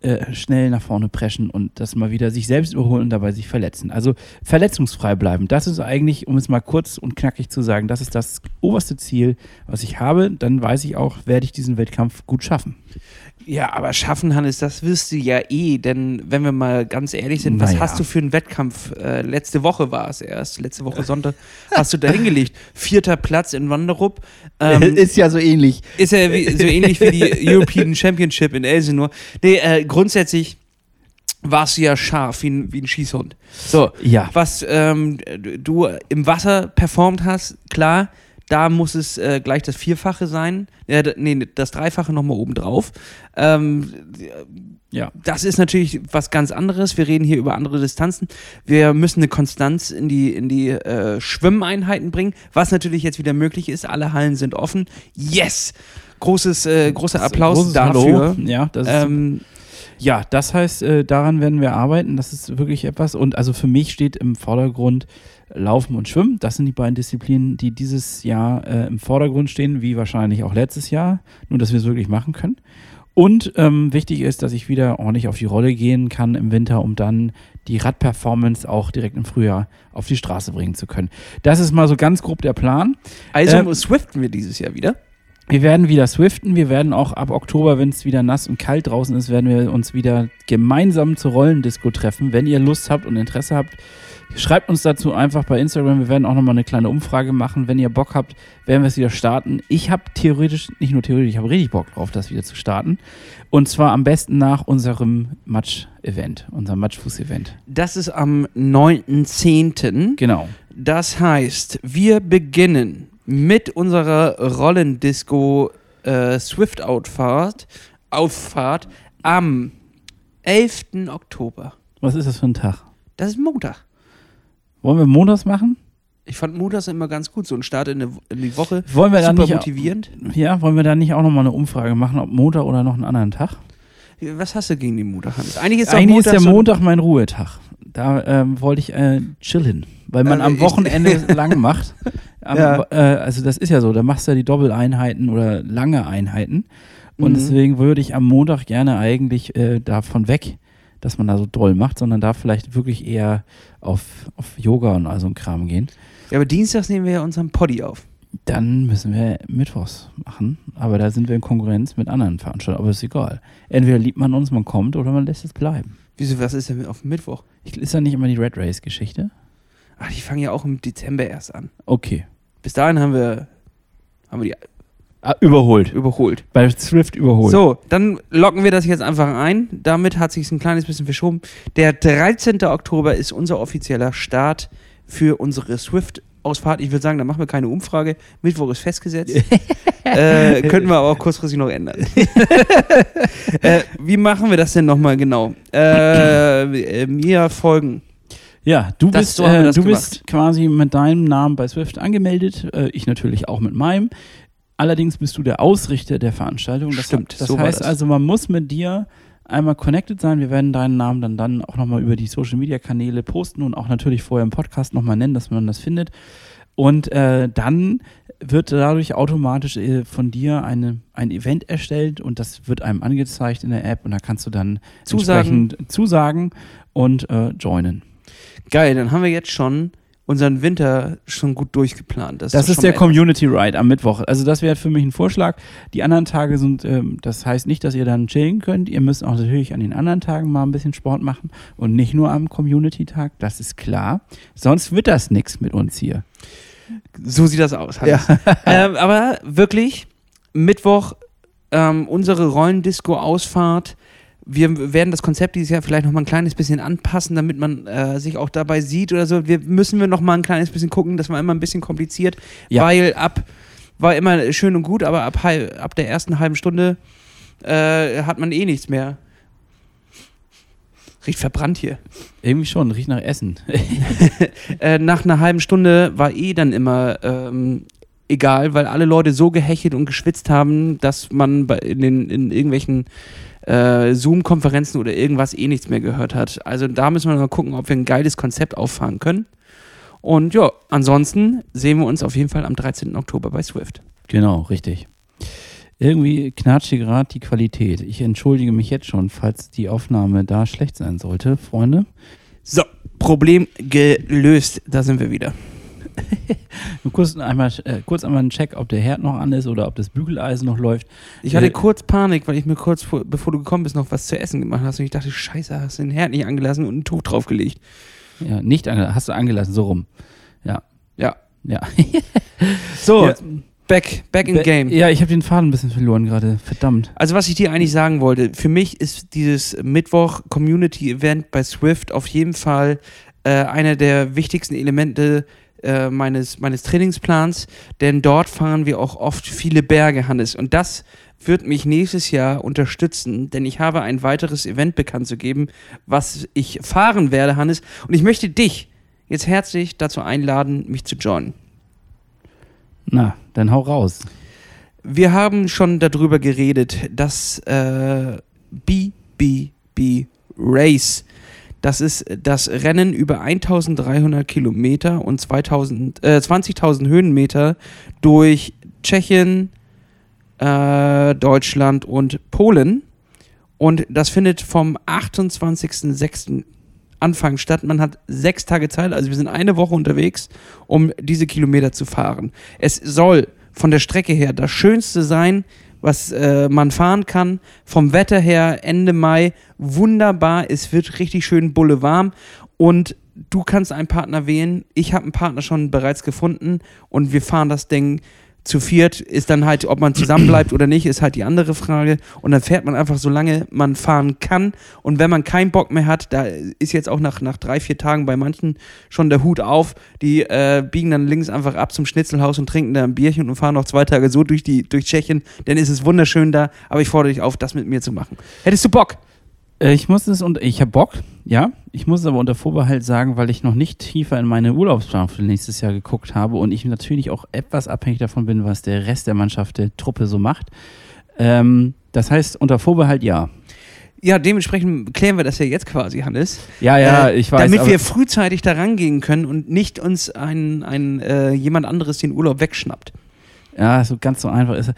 äh, schnell nach vorne preschen und das mal wieder sich selbst überholen und dabei sich verletzen. Also verletzungsfrei bleiben. Das ist eigentlich, um es mal kurz und knackig zu sagen, das ist das oberste Ziel, was ich habe. Dann weiß ich auch, werde ich diesen Wettkampf gut schaffen. Ja, aber schaffen, Hannes, das wirst du ja eh, denn wenn wir mal ganz ehrlich sind, was Naja. hast du für einen Wettkampf? Äh, letzte Woche war es erst, letzte Woche Sonntag hast du da hingelegt. Vierter Platz in Wanderup. Ähm, ist ja so ähnlich. ist ja wie, so ähnlich wie die European Championship in Elsinore. Nee, äh, grundsätzlich warst du ja scharf wie ein, wie ein Schießhund. So, Ja. was ähm, du im Wasser performt hast, klar, da muss es äh, gleich das Vierfache sein. D- nee, das Dreifache nochmal obendrauf. Ähm, Ja. das ist natürlich was ganz anderes. Wir reden hier über andere Distanzen. Wir müssen eine Konstanz in die, in die äh, Schwimmeinheiten bringen, was natürlich jetzt wieder möglich ist. Alle Hallen sind offen. Yes! Großes, äh, großer Applaus Großes dafür. Hallo. Ja, das ist Ähm, Ja, das heißt, äh, daran werden wir arbeiten. Das ist wirklich etwas. Und also für mich steht im Vordergrund Laufen und Schwimmen. Das sind die beiden Disziplinen, die dieses Jahr äh, im Vordergrund stehen, wie wahrscheinlich auch letztes Jahr. Nur, dass wir es wirklich machen können. Und ähm, wichtig ist, dass ich wieder ordentlich auf die Rolle gehen kann im Winter, um dann die Radperformance auch direkt im Frühjahr auf die Straße bringen zu können. Das ist mal so ganz grob der Plan. also Ähm, swiften wir dieses Jahr wieder. Wir werden wieder swiften. Wir werden auch ab Oktober, wenn es wieder nass und kalt draußen ist, werden wir uns wieder gemeinsam zur Rollendisco treffen. Wenn ihr Lust habt und Interesse habt, schreibt uns dazu einfach bei Instagram. Wir werden auch nochmal eine kleine Umfrage machen. Wenn ihr Bock habt, werden wir es wieder starten. Ich habe theoretisch, nicht nur theoretisch, ich habe richtig Bock drauf, das wieder zu starten. Und zwar am besten nach unserem Match-Event, unserem Matchfuß-Event. Das ist am 9.10. Genau. Das heißt, wir beginnen mit unserer Rollendisco äh, Swift-Outfahrt Auffahrt am 11. Oktober. Was ist das für ein Tag? Das ist Montag. Wollen wir montags machen? Ich fand Montags immer ganz gut, so ein Start in, eine, in die Woche. Wollen wir dann Super nicht, motivierend. ja, wollen wir da nicht auch nochmal eine Umfrage machen, ob Montag oder noch einen anderen Tag? Was hast du gegen den Montag, Hans? Eigentlich ist, Eigentlich ist der Montag mein Ruhetag. Da ähm, wollte ich äh, chillen, weil man Äh, am Wochenende lang macht. Am, Ja. äh, also das ist ja so, da machst du ja die Doppeleinheiten oder lange Einheiten. Und Mhm. deswegen würde ich am Montag gerne eigentlich äh, davon weg, dass man da so doll macht, sondern da vielleicht wirklich eher auf, auf Yoga und all so ein Kram gehen. Ja, aber Dienstags nehmen wir ja unseren Poddy auf. Dann müssen wir Mittwochs machen. Aber da sind wir in Konkurrenz mit anderen Veranstaltungen. Aber ist egal. Entweder liebt man uns, man kommt, oder man lässt es bleiben. Wieso, was ist denn auf Mittwoch? Ich, ist ja nicht immer die Red Race-Geschichte? Ach, die fangen ja auch im Dezember erst an. Okay. Bis dahin haben wir, haben wir die Ah, überholt. überholt. Bei Swift überholt. So, dann locken wir das jetzt einfach ein. Damit hat sich ein kleines bisschen verschoben. Der 13. Oktober ist unser offizieller Start für unsere Swift-Ausfahrt. Ich würde sagen, da machen wir keine Umfrage. Mittwoch ist festgesetzt. äh, könnten wir aber auch kurzfristig noch ändern. äh, wie machen wir das denn nochmal genau? Äh, mir folgen. Ja, du Das- bist, so äh, du gemacht. bist quasi mit deinem Namen bei Swift angemeldet. Äh, ich natürlich auch mit meinem. Allerdings bist du der Ausrichter der Veranstaltung. Das, Stimmt, das so heißt das. also, man muss mit dir einmal connected sein. Wir werden deinen Namen dann, dann auch nochmal über die Social Media Kanäle posten und auch natürlich vorher im Podcast nochmal nennen, dass man das findet. Und äh, dann wird dadurch automatisch äh, von dir eine, ein Event erstellt und das wird einem angezeigt in der App und da kannst du dann Zusagen. entsprechend zusagen und äh, joinen. Geil, dann haben wir jetzt schon unseren Winter schon gut durchgeplant. Das doch ist der Community Ride am Mittwoch. Also das wäre für mich ein Vorschlag. Die anderen Tage sind, ähm, das heißt nicht, dass ihr dann chillen könnt. Ihr müsst auch natürlich an den anderen Tagen mal ein bisschen Sport machen und nicht nur am Community-Tag. Das ist klar. Sonst wird das nichts mit uns hier. So sieht das aus. Hannes. ähm, aber wirklich, Mittwoch, ähm, unsere Rollendisco-Ausfahrt. Wir werden das Konzept dieses Jahr vielleicht noch mal ein kleines bisschen anpassen, damit man äh, sich auch dabei sieht oder so. Wir müssen wir noch mal ein kleines bisschen gucken. Das war immer ein bisschen kompliziert, Ja. weil ab war immer schön und gut, aber ab, halb, ab der ersten halben Stunde äh, hat man eh nichts mehr. Riecht verbrannt hier. Irgendwie schon, riecht nach Essen. äh, nach einer halben Stunde war eh dann immer ähm, egal, weil alle Leute so gehechelt und geschwitzt haben, dass man bei, in, den, in irgendwelchen äh, Zoom-Konferenzen oder irgendwas eh nichts mehr gehört hat. Also da müssen wir mal gucken, ob wir ein geiles Konzept auffahren können. Und ja, ansonsten sehen wir uns auf jeden Fall am 13. Oktober bei Swift. genau, richtig. Irgendwie knatscht hier gerade die Qualität. Ich entschuldige mich jetzt schon, falls die Aufnahme da schlecht sein sollte, Freunde. So, Problem gelöst. Da sind wir wieder. Nur kurz einmal, äh, kurz einmal einen Check, ob der Herd noch an ist oder ob das Bügeleisen noch läuft. Ich hatte Äh, kurz Panik, weil ich mir kurz, vor, bevor du gekommen bist, noch was zu essen gemacht hast. Und ich dachte, scheiße, hast du den Herd nicht angelassen und ein Tuch draufgelegt. Ja, nicht ange hast du angelassen, so rum. Ja. Ja. Ja. So, Ja. back, back in Be- game. Ja, ich habe den Faden ein bisschen verloren gerade. Verdammt. Also was ich dir eigentlich sagen wollte, für mich ist dieses Mittwoch Community Event bei Swift auf jeden Fall äh, einer der wichtigsten Elemente äh, meines, meines Trainingsplans, denn dort fahren wir auch oft viele Berge, Hannes. Und das wird mich nächstes Jahr unterstützen, denn ich habe ein weiteres Event bekannt zu geben, was ich fahren werde, Hannes. Und ich möchte dich jetzt herzlich dazu einladen, mich zu joinen. Na, dann hau raus. Wir haben schon darüber geredet, dass äh, BBB Race, das ist das Rennen über 1300 Kilometer und 2000, äh, 20.000 Höhenmeter durch Tschechien, äh, Deutschland und Polen. Und das findet vom 28.06. Anfang statt. Man hat sechs Tage Zeit, also wir sind eine Woche unterwegs, um diese Kilometer zu fahren. Es soll von der Strecke her das Schönste sein, was äh, man fahren kann. Vom Wetter her Ende Mai wunderbar. Es wird richtig schön bullewarm und du kannst einen Partner wählen. Ich habe einen Partner schon bereits gefunden und wir fahren das Ding zu viert. Ist dann halt, ob man zusammen bleibt oder nicht, ist halt die andere Frage. Und dann fährt man einfach so lange man fahren kann. Und wenn man keinen Bock mehr hat, da ist jetzt auch nach, nach drei, vier Tagen bei manchen schon der Hut auf. Die äh, biegen dann links einfach ab zum Schnitzelhaus und trinken da ein Bierchen und fahren noch zwei Tage so durch, die, durch Tschechien. Dann ist es wunderschön da. Aber ich fordere dich auf, das mit mir zu machen. Hättest du Bock? Äh, Ich muss es und ich habe Bock, ja. Ich muss es aber unter Vorbehalt sagen, weil ich noch nicht tiefer in meine Urlaubsplanung für nächstes Jahr geguckt habe und ich natürlich auch etwas abhängig davon bin, was der Rest der Mannschaft der Truppe so macht. Ähm, das heißt, unter Vorbehalt ja. Ja, dementsprechend klären wir das ja jetzt quasi, Hannes. Ja, ja, Äh, ich weiß. Damit wir frühzeitig da rangehen können und nicht uns ein, ein äh, jemand anderes den Urlaub wegschnappt. Ja, so ganz so einfach ist.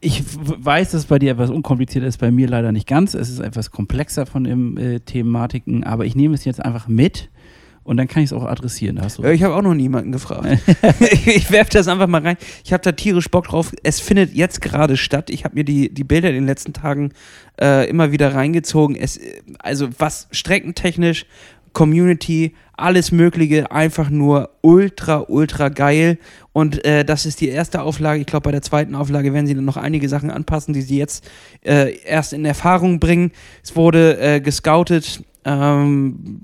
Ich weiß, dass es bei dir etwas unkomplizierter ist, bei mir leider nicht ganz. Es ist etwas komplexer von den äh, Thematiken, aber ich nehme es jetzt einfach mit und dann kann ich es auch adressieren. Hast du Ja, ich habe auch noch niemanden gefragt. ich ich werfe das einfach mal rein. Ich habe da tierisch Bock drauf. Es findet jetzt gerade statt. Ich habe mir die, die Bilder in den letzten Tagen äh, immer wieder reingezogen. Es, äh, also was streckentechnisch, Community, alles Mögliche, einfach nur ultra, ultra geil. Und äh, das ist die erste Auflage. Ich glaube, bei der zweiten Auflage werden sie dann noch einige Sachen anpassen, die sie jetzt äh, erst in Erfahrung bringen. Es wurde äh, gescoutet. Ähm,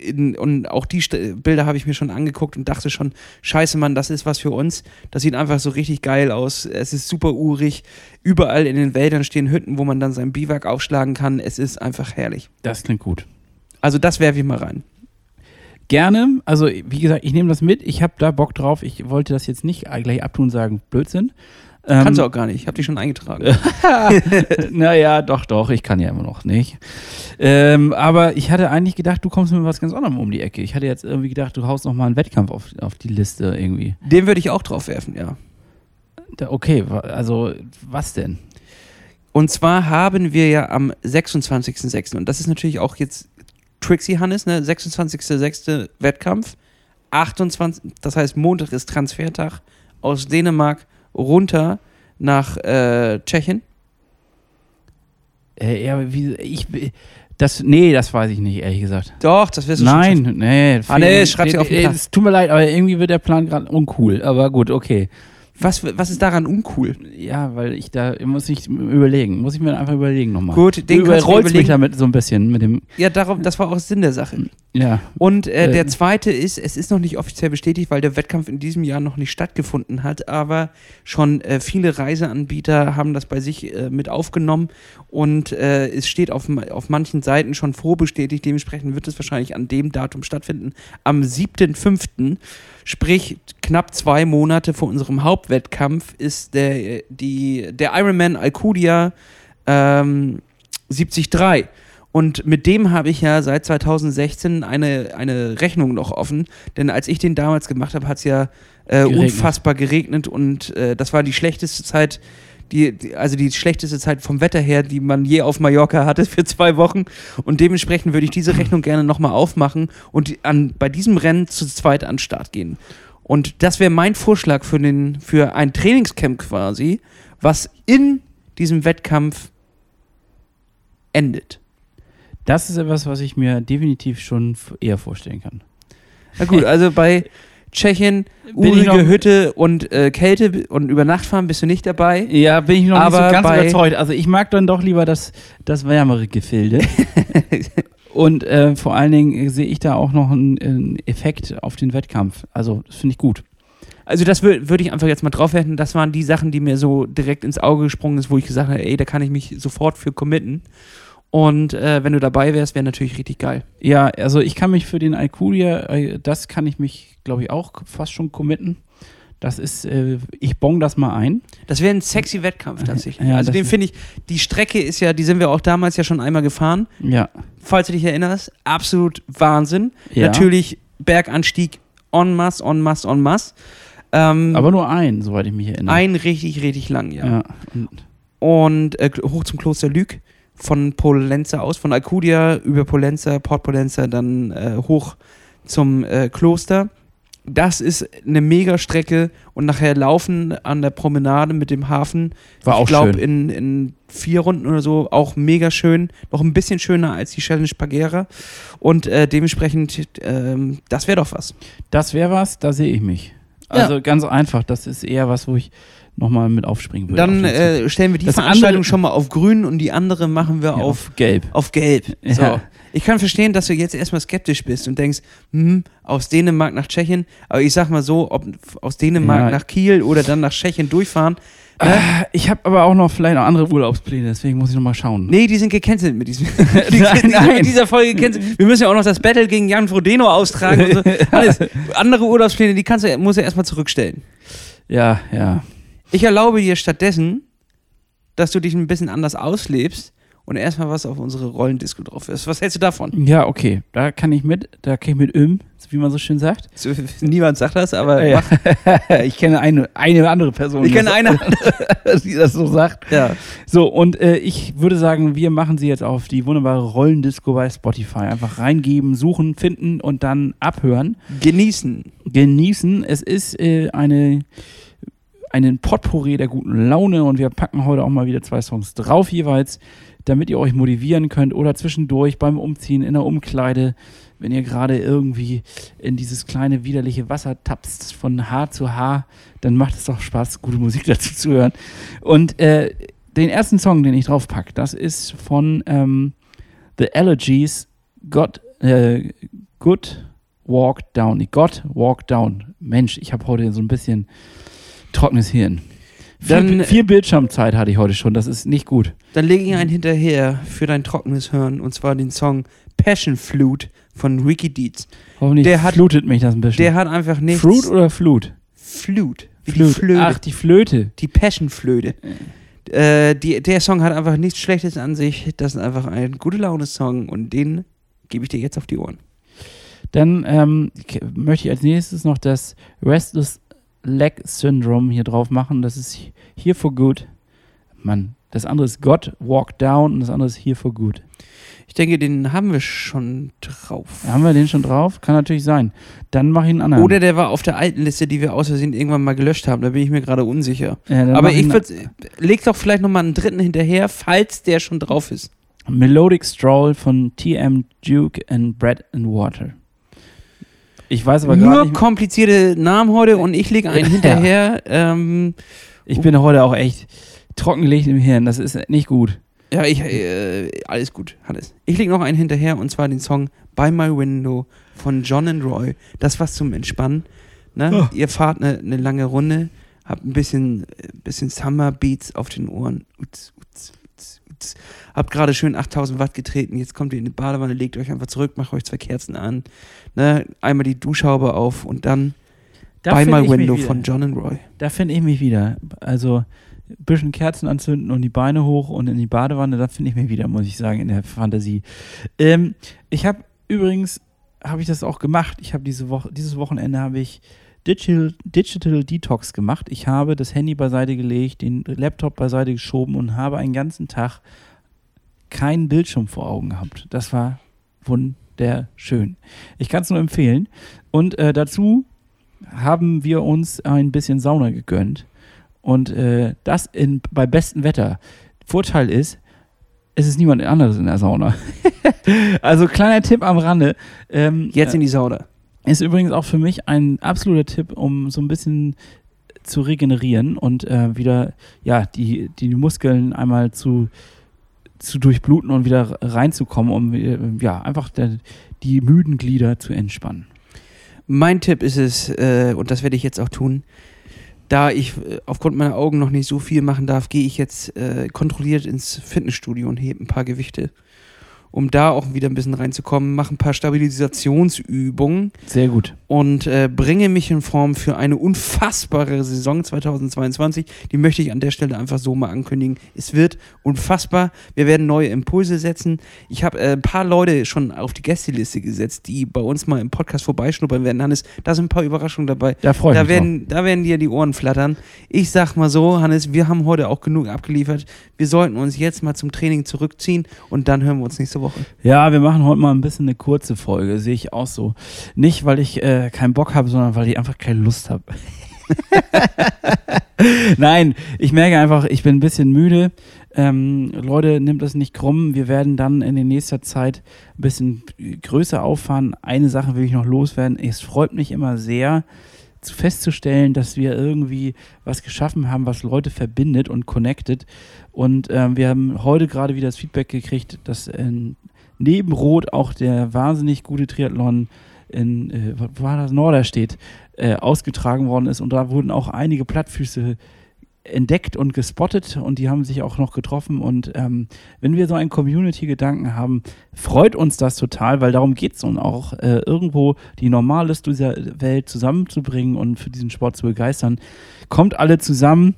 in, und auch die St Bilder habe ich mir schon angeguckt und dachte schon, scheiße Mann, das ist was für uns. Das sieht einfach so richtig geil aus. Es ist super urig. Überall in den Wäldern stehen Hütten, wo man dann sein Biwak aufschlagen kann. Es ist einfach herrlich. das klingt gut. Also das werfe ich mal rein. Gerne. Also, wie gesagt, ich nehme das mit. Ich habe da Bock drauf. Ich wollte das jetzt nicht gleich abtun und sagen, Blödsinn. Ähm, Kannst du auch gar nicht. Ich habe die schon eingetragen. naja, doch, doch, ich kann ja immer noch nicht. Ähm, aber ich hatte eigentlich gedacht, du kommst mit was ganz anderem um die Ecke. Ich hatte jetzt irgendwie gedacht, du haust noch mal einen Wettkampf auf, auf die Liste irgendwie. Den würde ich auch drauf werfen, ja. Da, okay, also was denn? Und zwar haben wir ja am 26.06. und das ist natürlich auch jetzt Trixie Hannes, ne? 26.06. Wettkampf. 28, das heißt Montag ist Transfertag aus Dänemark runter nach äh, Tschechien. Äh, ja, wie, ich, das, nee, das weiß ich nicht, ehrlich gesagt. Doch, das wirst du schon Nein, schaffen. nee. Ah, nee, schreib's dir auf den äh, Plan. Es tut mir leid, aber irgendwie wird der Plan gerade uncool. Aber gut, okay. Was, was ist daran uncool? Ja, weil ich da muss ich überlegen. Muss ich mir einfach überlegen nochmal. Gut, den du kannst mich damit so ein bisschen mit dem. Ja, darum, das war auch Sinn der Sache. Ja. Und äh, Äh, der zweite ist, es ist noch nicht offiziell bestätigt, weil der Wettkampf in diesem Jahr noch nicht stattgefunden hat, aber schon äh, viele Reiseanbieter haben das bei sich äh, mit aufgenommen und äh, es steht auf, auf manchen Seiten schon vorbestätigt, dementsprechend wird es wahrscheinlich an dem Datum stattfinden, am 7.5., sprich knapp zwei Monate vor unserem Hauptwettkampf ist der, die, der Ironman Alcudia ähm, 73. Und mit dem habe ich ja seit 2016 eine, eine Rechnung noch offen. Denn als ich den damals gemacht habe, hat es ja äh, Geregnet. unfassbar geregnet und äh, das war die schlechteste Zeit, die, die, also die schlechteste Zeit vom Wetter her, die man je auf Mallorca hatte für zwei Wochen. Und dementsprechend würde ich diese Rechnung gerne nochmal aufmachen und an, bei diesem Rennen zu zweit an den Start gehen. Und das wäre mein Vorschlag für, den, für ein Trainingscamp quasi, was in diesem Wettkampf endet. Das ist etwas, was ich mir definitiv schon eher vorstellen kann. Na gut, also bei Tschechien, Bin urige Hütte und äh, Kälte und über Nacht fahren bist du nicht dabei. Ja, bin ich noch Aber nicht so ganz überzeugt. Also ich mag dann doch lieber das, das wärmere Gefilde. Und äh, vor allen Dingen sehe ich da auch noch einen, einen Effekt auf den Wettkampf. Also das finde ich gut. Also das würde würd ich einfach jetzt mal drauf werfen. Das waren die Sachen, die mir so direkt ins Auge gesprungen ist, wo ich gesagt habe, ey, da kann ich mich sofort für committen. Und äh, wenn du dabei wärst, wäre natürlich richtig geil. Ja, also ich kann mich für den Alcudia, äh, das kann ich mich, glaube ich, auch fast schon committen. Das ist, äh, ich bong das mal ein. Das wäre ein sexy Wettkampf tatsächlich. Ja, also den finde ich, die Strecke ist ja, die sind wir auch damals ja schon einmal gefahren. Ja. Falls du dich erinnerst, absolut Wahnsinn. Ja. Natürlich Berganstieg en masse, en masse, en masse. Ähm, Aber nur ein, soweit ich mich erinnere. ein richtig, richtig lang, ja. Ja. Und, Und äh, hoch zum Kloster Lüg von Polenza aus, von Alcudia über Polenza, Port Polenza, dann äh, hoch zum äh, Kloster. Das ist eine Mega-Strecke und nachher laufen an der Promenade mit dem Hafen. War auch ich glaube, schön. in, in vier Runden oder so auch mega schön. Noch ein bisschen schöner als die Challenge Pagera. Und äh, dementsprechend, ähm, das wäre doch was. das wäre was, da sehe ich mich. Ja. Also ganz einfach, das ist eher was, wo ich nochmal mit aufspringen würde. Dann auf äh, stellen wir die Das Veranstaltung schon mal auf grün und die andere machen wir Ja, auf gelb. auf Gelb. Ja. So. Ich kann verstehen, dass du jetzt erstmal skeptisch bist und denkst, hm, aus Dänemark nach Tschechien. Aber ich sag mal so, ob aus Dänemark Ja. nach Kiel oder dann nach Tschechien durchfahren. Ne? Ah, Ich habe aber auch noch vielleicht noch andere Urlaubspläne, deswegen muss ich nochmal schauen. Nee, die sind gecancelt mit, diesem, die, Nein, sind nein. mit dieser Folge gecancelt. Wir müssen ja auch noch das Battle gegen Jan Frodeno austragen. Und so. Alles. Andere Urlaubspläne, die kannst du, musst du erstmal zurückstellen. Ja, ja. Ich erlaube dir stattdessen, dass du dich ein bisschen anders auslebst und erstmal was auf unsere Rollendisco drauf ist. Was hältst du davon? Ja, okay. Da kann ich mit, da kann ich mit Öm, wie man so schön sagt. Niemand sagt das, aber Ja. ich kenne eine, eine andere Person. ich kenne eine. die das so sagt. Ja. So, und äh, ich würde sagen, wir machen sie jetzt auf die wunderbare Rollendisco bei Spotify. Einfach reingeben, suchen, finden und dann abhören. Genießen. Genießen. Es ist äh, eine, einen Potpourri der guten Laune und wir packen heute auch mal wieder zwei Songs drauf jeweils, damit ihr euch motivieren könnt oder zwischendurch beim Umziehen in der Umkleide, wenn ihr gerade irgendwie in dieses kleine widerliche Wasser tapst von Haar zu Haar, dann macht es doch Spaß, gute Musik dazu zu hören. Und äh, den ersten Song, den ich draufpack, das ist von ähm, The Allergies, God, äh, Good Walk Down. God Walk Down. Mensch, ich habe heute so ein bisschen trockenes Hirn. Dann- viel, viel Bildschirmzeit hatte ich heute schon, das ist nicht gut. Dann lege ich einen hinterher für dein trockenes Hören und zwar den Song Passion Flute von Ricky Deeds. Hoffentlich Der hat- flutet mich das ein bisschen. Der hat einfach nichts. Fruit oder Flut? Flute. Wie Flute. die Flöte. Ach, die Flöte. Die Passion-Flöte. Äh, die, der Song hat einfach nichts Schlechtes an sich. Das ist einfach ein gute Laune-Song und den gebe ich dir jetzt auf die Ohren. Dann ähm, möchte ich als nächstes noch das Restless Leg Syndrome hier drauf machen. Das ist Here for Good. Mann, das andere ist God Walk Down und das andere ist Here for Good. Ich denke, den haben wir schon drauf. Haben wir den schon drauf? Kann natürlich sein. Dann mache ich einen anderen. Oder der war auf der alten Liste, die wir aus Versehen irgendwann mal gelöscht haben. Da bin ich mir gerade unsicher. Ja, Aber ich würde, leg doch vielleicht nochmal einen dritten hinterher, falls der schon drauf ist. Melodic Stroll von TM Duke and Bread and Water. Ich weiß aber Nur nicht, komplizierte Namen heute und ich lege einen Ja. hinterher. Ähm, ich bin heute auch echt trockengelegt im Hirn. Das ist nicht gut. ja, ich, äh, alles gut, Hannes. Ich lege noch einen hinterher und zwar den Song By My Window von John and Roy. Das was zum Entspannen. Ne? Ihr fahrt eine ne lange Runde, habt ein bisschen, äh, bisschen Summer Beats auf den Ohren. Uts, uts, uts, uts. Habt gerade schön 8000 Watt getreten, jetzt kommt ihr in die Badewanne, legt euch einfach zurück, macht euch zwei Kerzen an, ne? einmal die Duschhaube auf und dann Da My mich Window von John and Roy. Da finde ich mich wieder. Also ein bisschen Kerzen anzünden und die Beine hoch und in die Badewanne, da finde ich mich wieder, muss ich sagen, in der Fantasie. Ähm, ich habe übrigens, habe ich das auch gemacht. Ich habe diese Woche, dieses Wochenende habe ich Digital, Digital Detox gemacht. Ich habe das Handy beiseite gelegt, den Laptop beiseite geschoben und habe einen ganzen Tag keinen Bildschirm vor Augen gehabt. Das war wunderschön. Ich kann es nur empfehlen. Und äh, dazu haben wir uns ein bisschen Sauna gegönnt. Und äh, das in, bei bestem Wetter. Vorteil ist, es ist niemand anderes in der Sauna. also kleiner Tipp am Rande. Ähm, Jetzt in die Sauna. Ist übrigens auch für mich ein absoluter Tipp, um so ein bisschen zu regenerieren und äh, wieder ja die, die Muskeln einmal zu, zu durchbluten und wieder reinzukommen, um äh, ja einfach der, die müden Glieder zu entspannen. Mein Tipp ist es, äh, und das werde ich jetzt auch tun, da ich äh, aufgrund meiner Augen noch nicht so viel machen darf, gehe ich jetzt äh, kontrolliert ins Fitnessstudio und hebe ein paar Gewichte um da auch wieder ein bisschen reinzukommen, mache ein paar Stabilisationsübungen. Sehr gut. Und äh, bringe mich in Form für eine unfassbare Saison 2022. Die möchte ich an der Stelle einfach so mal ankündigen. Es wird unfassbar. Wir werden neue Impulse setzen. Ich habe äh, ein paar Leute schon auf die Gästeliste gesetzt, die bei uns mal im Podcast vorbeischnuppern werden. Hannes, da sind ein paar Überraschungen dabei. Da freue ich da mich werden, Da werden dir die Ohren flattern. Ich sag mal so, Hannes, wir haben heute auch genug abgeliefert. Wir sollten uns jetzt mal zum Training zurückziehen und dann hören wir uns nächste Woche. Ja, wir machen heute mal ein bisschen eine kurze Folge, sehe ich auch so. Nicht, weil ich äh, keinen Bock habe, sondern weil ich einfach keine Lust habe. Nein, ich merke einfach, ich bin ein bisschen müde. Ähm, Leute, nimmt das nicht krumm. Wir werden dann in der nächsten Zeit ein bisschen größer auffahren. Eine Sache will ich noch loswerden. Es freut mich immer sehr, festzustellen, dass wir irgendwie was geschaffen haben, was Leute verbindet und connected. Und ähm, wir haben heute gerade wieder das Feedback gekriegt, dass äh, neben Rot auch der wahnsinnig gute Triathlon in, äh, war das, Norderstedt, äh, ausgetragen worden ist. Und da wurden auch einige Plattfüße entdeckt und gespottet und die haben sich auch noch getroffen. Und ähm, wenn wir so einen Community-Gedanken haben, freut uns das total, weil darum geht es nun auch, äh, irgendwo die Normales dieser Welt zusammenzubringen und für diesen Sport zu begeistern. Kommt alle zusammen.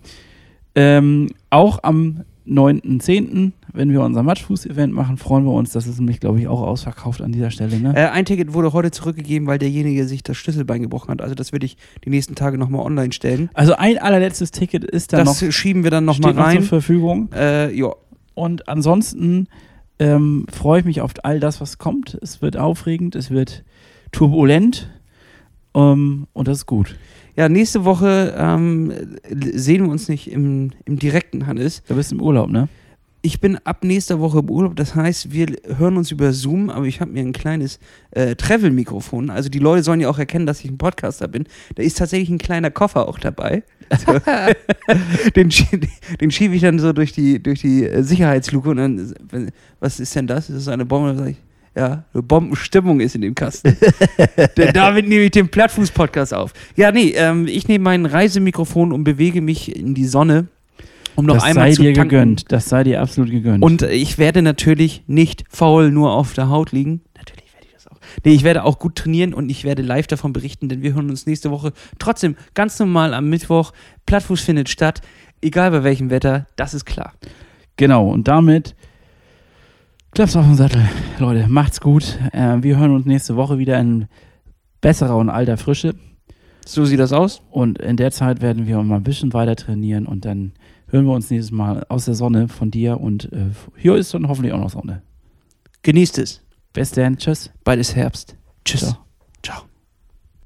Ähm, auch am 9.10., wenn wir unser Matschfuß-Event machen, freuen wir uns. Das ist nämlich, glaube ich, auch ausverkauft an dieser Stelle. Ne? Äh, ein Ticket wurde heute zurückgegeben, weil derjenige sich das Schlüsselbein gebrochen hat. Also das würde ich die nächsten Tage nochmal online stellen. Also ein allerletztes Ticket ist da das noch, schieben wir dann nochmal rein. noch zur Verfügung. Äh, ja. Und ansonsten ähm, freue ich mich auf all das, was kommt. Es wird aufregend, es wird turbulent ähm, und das ist gut. Ja, nächste Woche ähm, sehen wir uns nicht im, im direkten, Hannes. Du bist im Urlaub, ne? Ich bin ab nächster Woche im Urlaub, das heißt, wir hören uns über Zoom, aber ich habe mir ein kleines äh, Travel-Mikrofon. Also die Leute sollen ja auch erkennen, dass ich ein Podcaster bin. Da ist tatsächlich ein kleiner Koffer auch dabei. So. den den schiebe ich dann so durch die, durch die äh, Sicherheitsluke und dann, was ist denn das? Ist das eine Bombe? Dann sag ich, ja, eine Bombenstimmung ist in dem Kasten. Denn damit nehme ich den Plattfuß-Podcast auf. Ja, nee, ähm, ich nehme mein Reisemikrofon und bewege mich in die Sonne, um noch das einmal sei zu dir tanken. gegönnt. Das sei dir absolut gegönnt. Und ich werde natürlich nicht faul nur auf der Haut liegen. Natürlich werde ich das auch. Nee, ich werde auch gut trainieren und ich werde live davon berichten, denn wir hören uns nächste Woche trotzdem ganz normal am Mittwoch. Plattfuß findet statt, egal bei welchem Wetter, das ist klar. genau, und damit klappt's auf den Sattel. Leute, macht's gut. Äh, wir hören uns nächste Woche wieder in besserer und alter Frische. So sieht das aus. Und in der Zeit werden wir mal ein bisschen weiter trainieren und dann hören wir uns nächstes Mal aus der Sonne von dir und äh, hier ist dann hoffentlich auch noch Sonne. Genießt es. Bis dann, tschüss. Bald ist Herbst. Tschüss. Ciao.